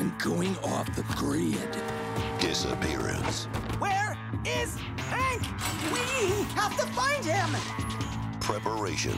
and going off the grid. Disappearance. Where is Hank? We have to find him! Preparation.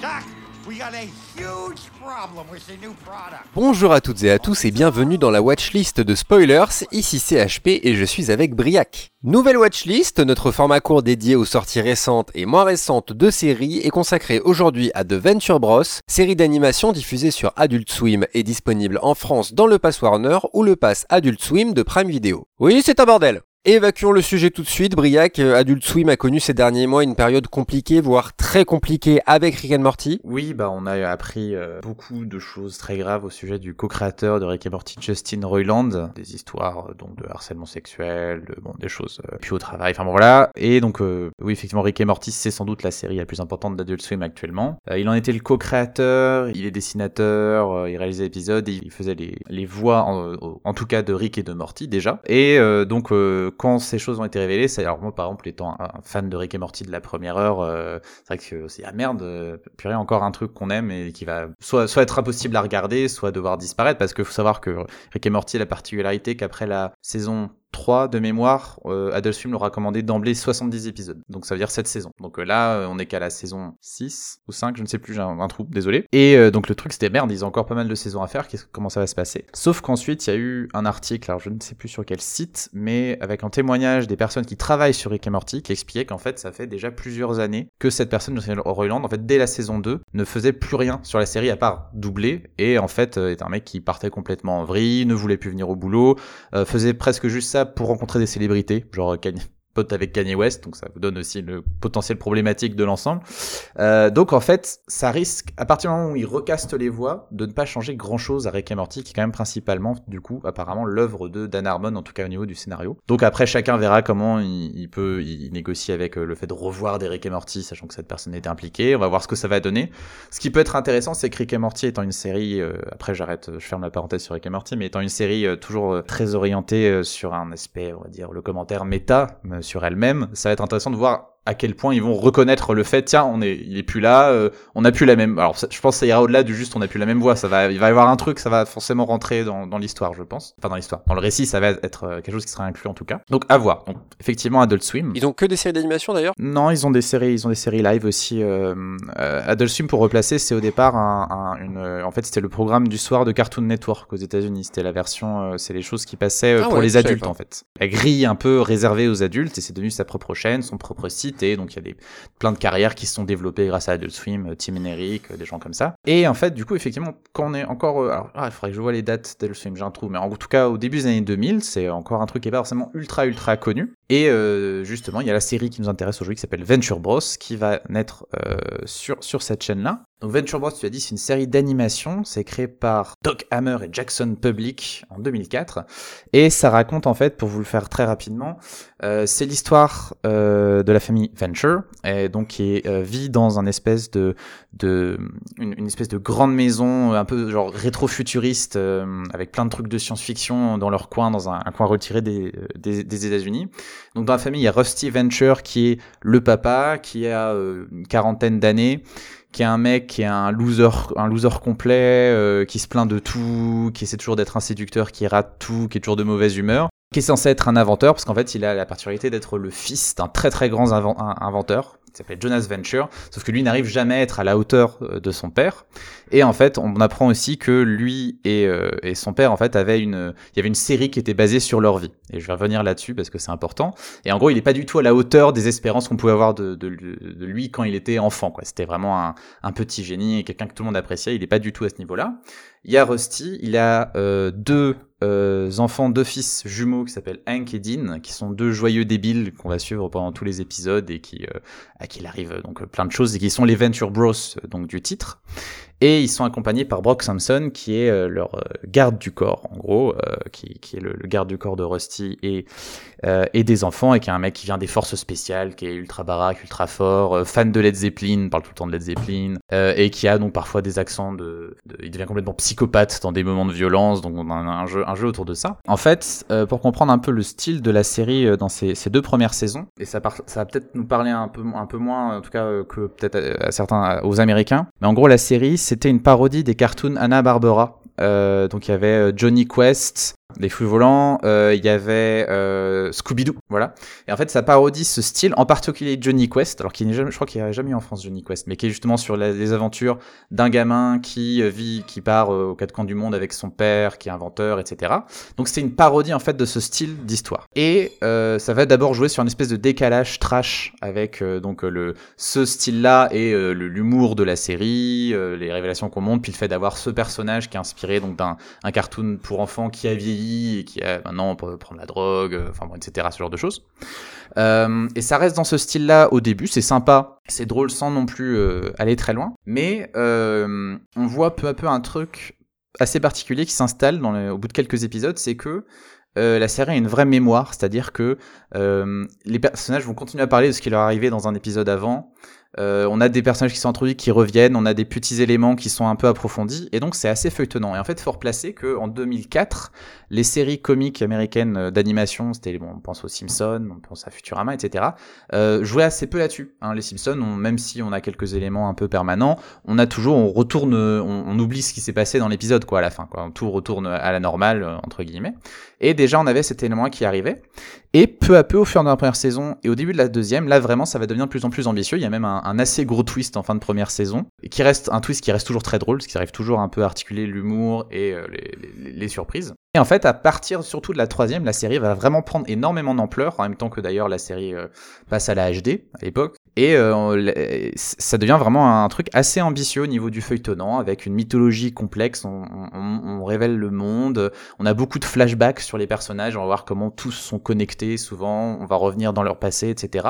Doc, we got a huge problem with the new product. Bonjour à toutes et à tous et bienvenue dans la watchlist de Spoilers, ici CHP et je suis avec Briac. Nouvelle watchlist, notre format court dédié aux sorties récentes et moins récentes de séries est consacré aujourd'hui à The Venture Bros, série d'animation diffusée sur Adult Swim et disponible en France dans le Pass Warner ou le Pass Adult Swim de Prime Video. Oui, c'est un bordel Évacuons le sujet tout de suite. Briac, euh, Adult Swim a connu ces derniers mois une période compliquée, voire très compliquée avec Rick and Morty. Oui, bah on a appris euh, beaucoup de choses très graves au sujet du co-créateur de Rick and Morty, Justin Roiland, des histoires euh, donc de harcèlement sexuel, de, bon des choses puis au travail. Enfin bon voilà. Et donc oui effectivement Rick and Morty c'est sans doute la série la plus importante d'Adult Swim actuellement. il en était le co-créateur, il est dessinateur, il réalisait l'épisode, il faisait les, les voix en, en, tout cas de Rick et de Morty déjà. Et donc quand ces choses ont été révélées, c'est alors moi par exemple étant un, fan de Rick et Morty de la première heure, euh, c'est vrai que c'est ah merde, euh, purée encore un truc qu'on aime et qui va soit soit être impossible à regarder, soit devoir disparaître parce qu'il faut savoir que Rick et Morty a la particularité qu'après la saison 3 de mémoire, euh, Adult Swim leur a commandé d'emblée 70 épisodes. Donc ça veut dire 7 saisons. Donc euh, là, euh, on est qu'à la saison 6 ou 5, je ne sais plus, j'ai un, trou, désolé. Et euh, donc le truc c'était merde, ils ont encore pas mal de saisons à faire, comment ça va se passer? Sauf qu'ensuite, il y a eu un article, alors je ne sais plus sur quel site, mais avec un témoignage des personnes qui travaillent sur Rick et Morty, qui expliquait qu'en fait, ça fait déjà plusieurs années que cette personne, Royland, en fait, dès la saison 2, ne faisait plus rien sur la série à part doubler, et en fait, est un mec qui partait complètement en vrille, ne voulait plus venir au boulot, faisait presque juste ça pour rencontrer des célébrités, genre pote avec Kanye West, donc ça vous donne aussi le potentiel problématique de l'ensemble. Euh, donc en fait, ça risque, à partir du moment où il recaste les voix, de ne pas changer grand-chose à Rick et Morty, qui est quand même principalement, du coup, apparemment l'œuvre de Dan Harmon, en tout cas au niveau du scénario. Donc après, chacun verra comment il, peut, il négocie avec euh, le fait de revoir des Rick et Morty, sachant que cette personne était impliquée. On va voir ce que ça va donner. Ce qui peut être intéressant, c'est que Rick et Morty étant une série, euh, après j'arrête, je ferme la parenthèse sur Rick et Morty, mais étant une série toujours très orientée sur un aspect, on va dire, le commentaire méta, sur elle-même. Ça va être intéressant de voir à quel point ils vont reconnaître le fait tiens on est il est plus là euh, on n'a plus la même alors je pense que ça ira au-delà du juste on n'a plus la même voix ça va il va y avoir un truc ça va forcément rentrer dans, dans l'histoire je pense. Enfin dans l'histoire dans le récit ça va être euh, quelque chose qui sera inclus en tout cas. Donc à voir. Donc effectivement Adult Swim. Ils ont que des séries d'animation d'ailleurs? Non ils ont des séries ils ont des séries live aussi euh, euh Adult Swim pour replacer c'est au départ un, un, une en fait c'était le programme du soir de Cartoon Network aux États-Unis. C'était la version c'est les choses qui passaient ah pour les adultes en fait. La grille un peu réservée aux adultes et c'est devenu sa propre chaîne son propre site donc il y a des plein de carrières qui se sont développées grâce à Adult Swim, euh, Tim Eric, euh, des gens comme ça. Et en fait, du coup, effectivement, quand on est encore, euh, alors, ah, il faudrait que je vois les dates d'Adult Swim, j'ai un trou, mais en tout cas, au début des années 2000, c'est encore un truc qui est pas forcément ultra ultra connu. Et justement, il y a la série qui nous intéresse aujourd'hui qui s'appelle Venture Bros, qui va naître sur sur cette chaîne-là. Donc Venture Bros, tu as dit, c'est une série d'animation. C'est créé par Doc Hammer et Jackson Public en 2004. Et ça raconte, en fait, pour vous le faire très rapidement, c'est l'histoire de la famille Venture, et donc qui euh, vit dans un espèce de, une, espèce de grande maison, un peu genre rétro-futuriste, avec plein de trucs de science-fiction dans leur coin, dans un, coin retiré des, États-Unis. Donc dans la famille, il y a Rusty Venture qui est le papa, qui a une quarantaine d'années qui est un mec qui est un loser, un loser complet, euh, qui se plaint de tout, qui essaie toujours d'être un séducteur, qui rate tout, qui est toujours de mauvaise humeur, qui est censé être un inventeur, parce qu'en fait, il a la particularité d'être le fils d'un très très grand inventeur, qui s'appelle Jonas Venture, sauf que lui n'arrive jamais à être à la hauteur euh, de son père. Et en fait, on apprend aussi que lui et, euh, et son père, en fait, avaient une, il y avait une série qui était basée sur leur vie. Et je vais revenir là-dessus parce que c'est important. Et en gros, il n'est pas du tout à la hauteur des espérances qu'on pouvait avoir de, lui quand il était enfant. C'était vraiment un, petit génie et quelqu'un que tout le monde appréciait. Il n'est pas du tout à ce niveau-là. Il y a Rusty, il a euh, deux enfants, deux fils jumeaux qui s'appellent Hank et Dean, qui sont deux joyeux débiles qu'on va suivre pendant tous les épisodes et qui à qui il arrive donc plein de choses et qui sont les Venture Bros donc du titre. Et ils sont accompagnés par Brock Sampson, qui est euh, leur euh, garde du corps, en gros, euh, qui, est le, garde du corps de Rusty et, des enfants, et qui est un mec qui vient des forces spéciales, qui est ultra baraque, ultra fort, fan de Led Zeppelin, parle tout le temps de Led Zeppelin, et qui a donc parfois des accents de, Il devient complètement psychopathe dans des moments de violence, donc on a un, jeu, autour de ça. En fait, pour comprendre un peu le style de la série dans ces, deux premières saisons, et ça, va peut-être nous parler un peu, moins, en tout cas, que peut-être certains, aux Américains, mais en gros, la série, c'était une parodie des cartoons Anna-Barbera donc il y avait Johnny Quest, les fruits volants, euh, il y avait euh, Scooby-Doo, voilà. Et en fait, ça parodie ce style, en particulier Johnny Quest, alors qu'il n'est jamais, je crois qu'il n'y a jamais eu en France Johnny Quest, mais qui est justement sur les aventures d'un gamin qui euh, vit, qui part aux quatre coins du monde avec son père, qui est inventeur, etc. Donc c'est une parodie en fait de ce style d'histoire. Et ça va d'abord jouer sur une espèce de décalage trash avec donc le ce style-là et l'humour de la série, les révélations qu'on montre, puis le fait d'avoir ce personnage qui est inspiré donc d'un un cartoon pour enfants qui a vieilli et qui a maintenant on peut prendre la drogue, euh, enfin bon, etc. Ce genre de choses. Euh, et ça reste dans ce style-là au début, c'est sympa, c'est drôle sans non plus euh, aller très loin, mais on voit peu à peu un truc assez particulier qui s'installe au bout de quelques épisodes, c'est que la série a une vraie mémoire, c'est-à-dire que les personnages vont continuer à parler de ce qui leur arrivé dans un épisode avant, euh, on a des personnages qui sont introduits qui reviennent, on a des petits éléments qui sont un peu approfondis, et donc c'est assez feuilletonnant. Et en fait, fort placé que en 2004, les séries comiques américaines euh, d'animation, c'était bon, on pense aux Simpsons, on pense à Futurama, etc., euh, jouaient assez peu là-dessus. Hein. Les Simpsons, même si on a quelques éléments un peu permanents, on a toujours, on retourne, on, oublie ce qui s'est passé dans l'épisode, quoi, à la fin, quoi. Tout retourne à la normale euh, entre guillemets. Et déjà, on avait cet élément qui arrivait. Et peu à peu, au fur et à mesure de la première saison et au début de la deuxième, là vraiment, ça va devenir de plus en plus ambitieux. Il y a même un, assez gros twist en fin de première saison, qui reste un twist qui reste toujours très drôle, parce qu'il arrive toujours un peu à articuler l'humour et euh, les, surprises. Et en fait, à partir surtout de la troisième, la série va vraiment prendre énormément d'ampleur, en même temps que d'ailleurs la série euh, passe à la HD à l'époque. Et euh, ça devient vraiment un truc assez ambitieux au niveau du feuilletonnant, avec une mythologie complexe. On, on, on, révèle le monde. On a beaucoup de flashbacks sur les personnages. On va voir comment tous sont connectés. Souvent, on va revenir dans leur passé, etc.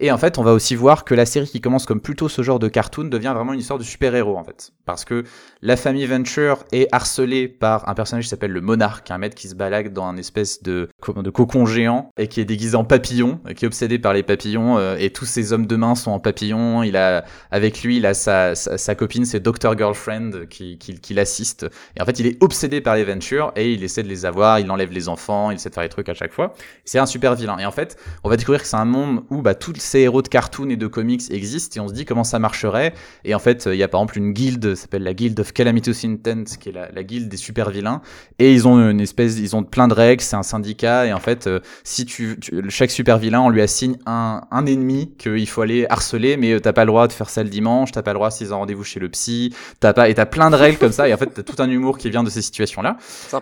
Et en fait, on va aussi voir que la série qui commence comme plutôt ce genre de cartoon devient vraiment une histoire de super-héros en fait. Parce que la famille Venture est harcelée par un personnage qui s'appelle le Monarque, un maître qui se balade dans un espèce de, de cocon géant et qui est déguisé en papillon, qui est obsédé par les papillons euh, et tous ses hommes de main sont en papillon. Il a avec lui, il a sa, sa, copine, c'est Dr Girlfriend qui, qui, qui l'assiste. Et en fait, il est obsédé par les Ventures et il essaie de les avoir, il enlève les enfants, il essaie de faire des trucs à chaque fois. C'est un super vilain. Et en fait, on va découvrir que c'est un monde où bah, toutes ces héros de cartoon et de comics existent et on se dit comment ça marcherait. Et en fait, il y a par exemple une guilde, s'appelle la Guild of Calamitous Intent, qui est la, la guilde des super vilains. Et ils ont une espèce, ils ont plein de règles, c'est un syndicat. Et en fait, euh, si tu, chaque super vilain, on lui assigne un, un ennemi qu'il faut aller harceler, mais euh, t'as pas le droit de faire ça le dimanche, t'as pas le droit s'ils ont rendez-vous chez le psy, t'as pas, et t'as plein de règles comme ça. Et en fait, t'as tout un humour qui vient de ces situations-là.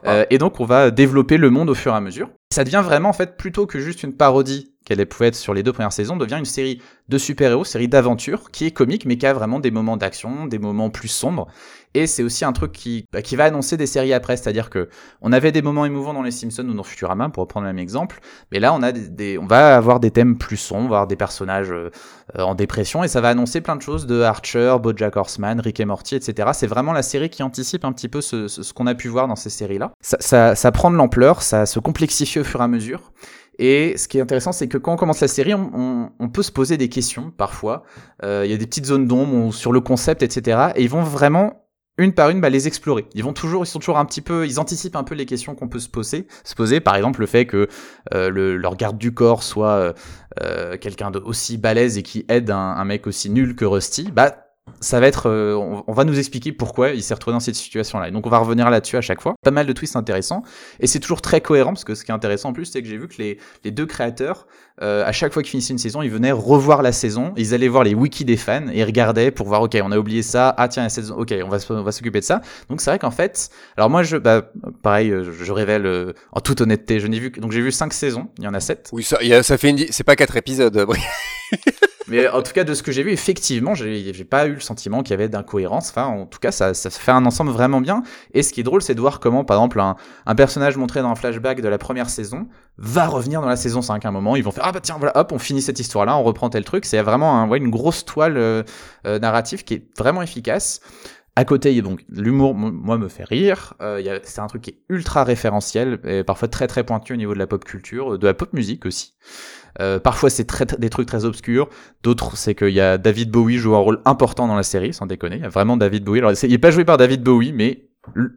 Euh, et donc, on va développer le monde au fur et à mesure. Ça devient vraiment, en fait, plutôt que juste une parodie qu'elle pouvait être sur les deux premières saisons, devient une série de super-héros, série d'aventure, qui est comique, mais qui a vraiment des moments d'action, des moments plus sombres. Et c'est aussi un truc qui, bah, qui va annoncer des séries après, c'est-à-dire que on avait des moments émouvants dans les Simpsons ou dans Futurama, pour reprendre le même exemple, mais là on a des, on va avoir des thèmes plus sombres, avoir des personnages euh, en dépression, et ça va annoncer plein de choses de Archer, BoJack Horseman, Rick et Morty, etc. C'est vraiment la série qui anticipe un petit peu ce, qu'on a pu voir dans ces séries-là. Ça, ça prend de l'ampleur, ça se complexifie au fur et à mesure. Et ce qui est intéressant, c'est que quand on commence la série, on, on, peut se poser des questions parfois. Euh, il y a des petites zones d'ombre sur le concept, etc. Et ils vont vraiment une par une bah, les explorer. Ils vont toujours, ils sont toujours un petit peu, ils anticipent un peu les questions qu'on peut se poser. Se poser, par exemple, le fait que euh, le, leur garde du corps soit euh, euh quelqu'un d'aussi balèze et qui aide un, un, mec aussi nul que Rusty. Bah ça va être, euh, on, va nous expliquer pourquoi il s'est retrouvé dans cette situation-là. Donc on va revenir là-dessus à chaque fois. Pas mal de twists intéressants. Et c'est toujours très cohérent, parce que ce qui est intéressant en plus, c'est que j'ai vu que les, deux créateurs, euh, à chaque fois qu'ils finissaient une saison, ils venaient revoir la saison, ils allaient voir les wikis des fans, et ils regardaient pour voir, ok, on a oublié ça, ah tiens, saison, ok, on va, on va s'occuper de ça. Donc c'est vrai qu'en fait, alors moi, je, bah, pareil, je, je révèle euh, en toute honnêteté, je n'ai vu, donc j'ai vu cinq saisons, il y en a sept. Oui, ça, fait une, c'est pas quatre épisodes, Mais en tout cas, de ce que j'ai vu, effectivement, j'ai pas eu le sentiment qu'il y avait d'incohérence. Enfin, en tout cas, ça, ça fait un ensemble vraiment bien. Et ce qui est drôle, c'est de voir comment, par exemple, un, un, personnage montré dans un flashback de la première saison va revenir dans la saison 5 à un moment. Ils vont faire Ah bah tiens, voilà, hop, on finit cette histoire-là, on reprend tel truc. C'est vraiment une grosse toile euh, euh, narrative qui est vraiment efficace. À côté, il y a donc l'humour, moi, me fait rire. Euh, c'est un truc qui est ultra référentiel et parfois très très pointu au niveau de la pop culture, de la pop musique aussi. Euh, parfois c'est très, des trucs très obscurs, d'autres c'est qu'il y a David Bowie joue un rôle important dans la série, sans déconner. Il y a vraiment David Bowie. Alors il est pas joué par David Bowie, mais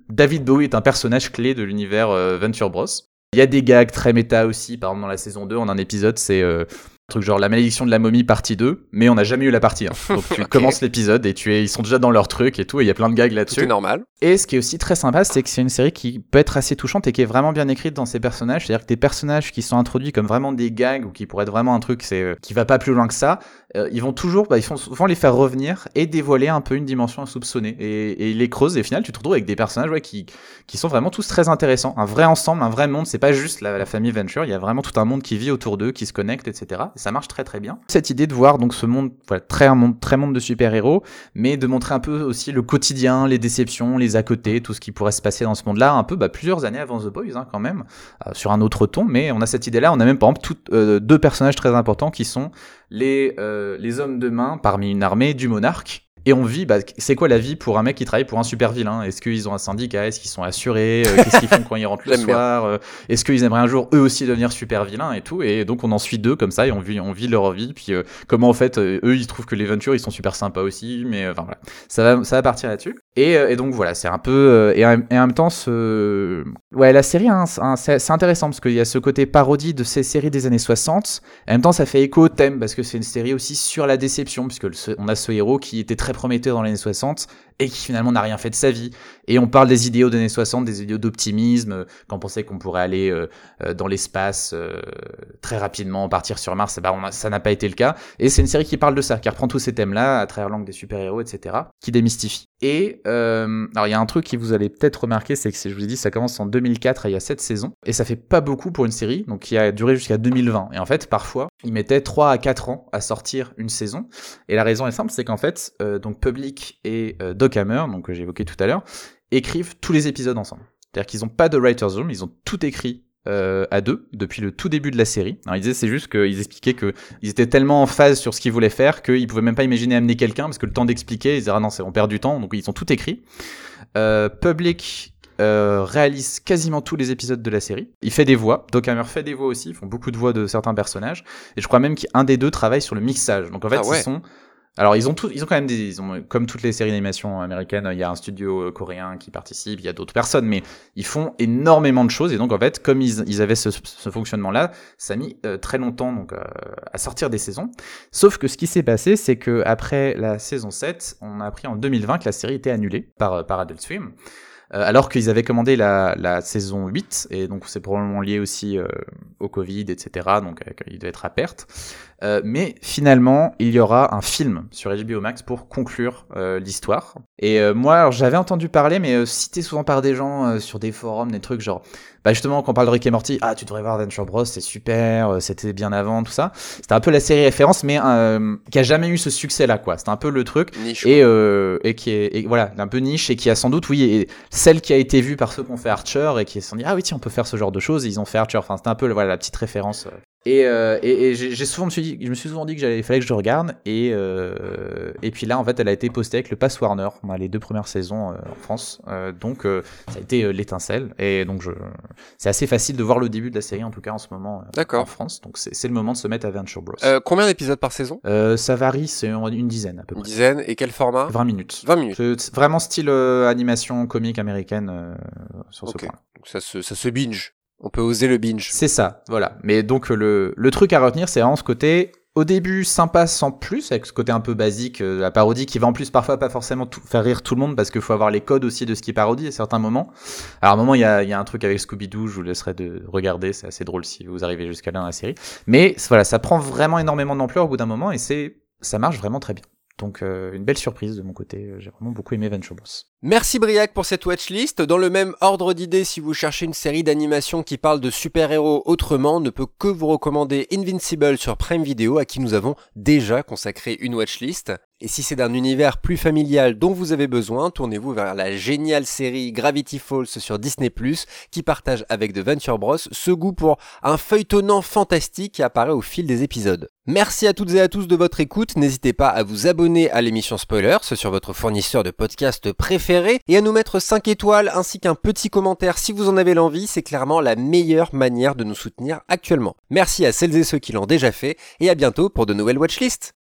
David Bowie est un personnage clé de l'univers euh, Venture Bros. Il y a des gags très méta aussi, par exemple dans la saison 2, on a un épisode, c'est euh, truc genre la malédiction de la momie partie 2, mais on n'a jamais eu la partie 1. Donc tu commences l'épisode et tu es, ils sont déjà dans leur truc et tout, et il y a plein de gags là-dessus. C'est normal. Et ce qui est aussi très sympa, c'est que c'est une série qui peut être assez touchante et qui est vraiment bien écrite dans ses personnages. C'est-à-dire que des personnages qui sont introduits comme vraiment des gags ou qui pourraient être vraiment un truc c'est euh, qui va pas plus loin que ça, euh, ils vont toujours, bah, ils font souvent les faire revenir et dévoiler un peu une dimension insoupçonnée. Et, et ils les creusent et au final tu te retrouves avec des personnages ouais, qui, qui sont vraiment tous très intéressants. Un vrai ensemble, un vrai monde. C'est pas juste la, la famille Venture, il y a vraiment tout un monde qui vit autour d'eux, qui se connecte, etc. Ça marche très très bien. Cette idée de voir donc ce monde, voilà, très un monde, très monde de super-héros, mais de montrer un peu aussi le quotidien, les déceptions, les à côté, tout ce qui pourrait se passer dans ce monde-là, un peu bah, plusieurs années avant The Boys hein, quand même, euh, sur un autre ton. Mais on a cette idée-là. On a même par exemple euh, deux personnages très importants qui sont les euh, les hommes de main parmi une armée du monarque et on vit, bah, c'est quoi la vie pour un mec qui travaille pour un super vilain? Est-ce qu'ils ont un syndicat? Est-ce qu'ils sont assurés? Euh, Qu'est-ce qu'ils font quand ils rentrent le soir? Euh, Est-ce qu'ils aimeraient un jour eux aussi devenir super vilains et tout? Et donc on en suit deux comme ça et on vit, on vit leur vie. Puis euh, comment en fait eux ils trouvent que les Ventures ils sont super sympas aussi, mais enfin voilà, ça va, ça va partir là-dessus. Et, et, donc voilà, c'est un peu et en, et, en, même temps ce, ouais la série hein, c'est intéressant parce qu'il y a ce côté parodie de ces séries des années 60. En même temps ça fait écho au thème parce que c'est une série aussi sur la déception puisque on a ce héros qui était très prometteur dans les années 60 et qui finalement n'a rien fait de sa vie. Et on parle des idéaux des années 60, des idéaux d'optimisme, euh, quand on pensait qu'on pourrait aller euh, euh, dans l'espace très rapidement, partir sur Mars, bah on ça n'a pas été le cas. Et c'est une série qui parle de ça, qui reprend tous ces thèmes-là à travers l'angle des super-héros, etc., qui démystifie. Et alors il y a un truc qui vous allez peut-être remarquer, c'est que je vous ai dit, ça commence en 2004 et il y a 7 saisons, et ça fait pas beaucoup pour une série, donc qui a duré jusqu'à 2020. Et en fait, parfois, ils mettaient 3 à 4 ans à sortir une saison. Et la raison est simple, c'est qu'en fait, donc Public et Doc Hammer, donc que j'ai évoqué tout à l'heure, écrivent tous les épisodes ensemble. C'est-à-dire qu'ils n'ont pas de writer's room, ils ont tout écrit euh, à deux depuis le tout début de la série. Alors ils disaient c'est juste qu'ils expliquaient qu'ils étaient tellement en phase sur ce qu'ils voulaient faire qu'ils pouvaient même pas imaginer amener quelqu'un parce que le temps d'expliquer, ils disaient ah non on perd du temps donc ils ont tout écrit. Euh, Public euh, réalise quasiment tous les épisodes de la série. Il fait des voix, Doc Hammer fait des voix aussi, ils font beaucoup de voix de certains personnages et je crois même qu'un des deux travaille sur le mixage. Donc en fait ah ils sont alors ils ont tout, ils ont quand même des, ils ont, comme toutes les séries d'animation américaines, il y a un studio euh, coréen qui participe, il y a d'autres personnes, mais ils font énormément de choses et donc en fait comme ils, avaient ce, ce fonctionnement-là, ça a mis euh, très longtemps donc euh, à sortir des saisons. Sauf que ce qui s'est passé, c'est que après la saison 7, on a appris en 2020 que la série était annulée par par Adult Swim. Alors qu'ils avaient commandé la, la, saison 8, et donc c'est probablement lié aussi au Covid, etc., donc il devait être à perte. Euh, mais finalement, il y aura un film sur HBO Max pour conclure euh, l'histoire. Et euh, moi, j'avais entendu parler, mais cité souvent par des gens sur des forums, des trucs genre, bah justement, quand on parle de Rick et Morty, ah, tu devrais voir Adventure Bros, c'est super, c'était bien avant, tout ça. C'était un peu la série référence, mais qui a jamais eu ce succès-là, quoi. C'était un peu le truc. Niche, et, et qui est, et, voilà, un peu niche et qui a sans doute, oui, celle qui a été vue par ceux qui ont fait Archer et qui se sont dit, ah oui, tiens, on peut faire ce genre de choses. Et ils ont fait Archer. Enfin, c'était un peu, voilà, la petite référence. Et, euh, et, et j'ai souvent me suis dit, je me suis souvent dit que j'allais, fallait que je regarde. Et euh, et puis là, en fait, elle a été postée avec le Pass Warner. Les deux premières saisons euh, en France, donc ça a été l'étincelle. Et donc je, c'est assez facile de voir le début de la série en tout cas en ce moment en France. Donc c'est le moment de se mettre à Venture Bros. combien d'épisodes par saison? Ça varie, c'est une dizaine à peu près. Une dizaine. Et quel format? 20 minutes. 20 minutes. vraiment style animation comique américaine sur ce point. Donc ça se ça se binge. On peut oser le binge. C'est ça, voilà. Mais donc le, le truc à retenir, c'est vraiment ce côté au début sympa sans plus, avec ce côté un peu basique, euh, la parodie qui va en plus parfois pas forcément tout, faire rire tout le monde parce qu'il faut avoir les codes aussi de ce qui parodie à certains moments. Alors à un moment il y a, y a, un truc avec Scooby-Doo, je vous laisserai de regarder, c'est assez drôle si vous arrivez jusqu'à là dans la série. Mais voilà, ça prend vraiment énormément d'ampleur au bout d'un moment et c'est ça marche vraiment très bien. Donc euh, une belle surprise de mon côté, j'ai vraiment beaucoup aimé Venture Bros. Merci Briac pour cette watchlist. Dans le même ordre d'idées, si vous cherchez une série d'animation qui parle de super-héros autrement, ne peut que vous recommander Invincible sur Prime Video à qui nous avons déjà consacré une watchlist. Et si c'est d'un univers plus familial dont vous avez besoin, tournez-vous vers la géniale série Gravity Falls sur Disney+, qui partage avec The Venture Bros ce goût pour un feuilletonnant fantastique qui apparaît au fil des épisodes. Merci à toutes et à tous de votre écoute, n'hésitez pas à vous abonner à l'émission Spoilers sur votre fournisseur de podcast préféré et à nous mettre 5 étoiles ainsi qu'un petit commentaire si vous en avez l'envie, c'est clairement la meilleure manière de nous soutenir actuellement. Merci à celles et ceux qui l'ont déjà fait et à bientôt pour de nouvelles watchlists.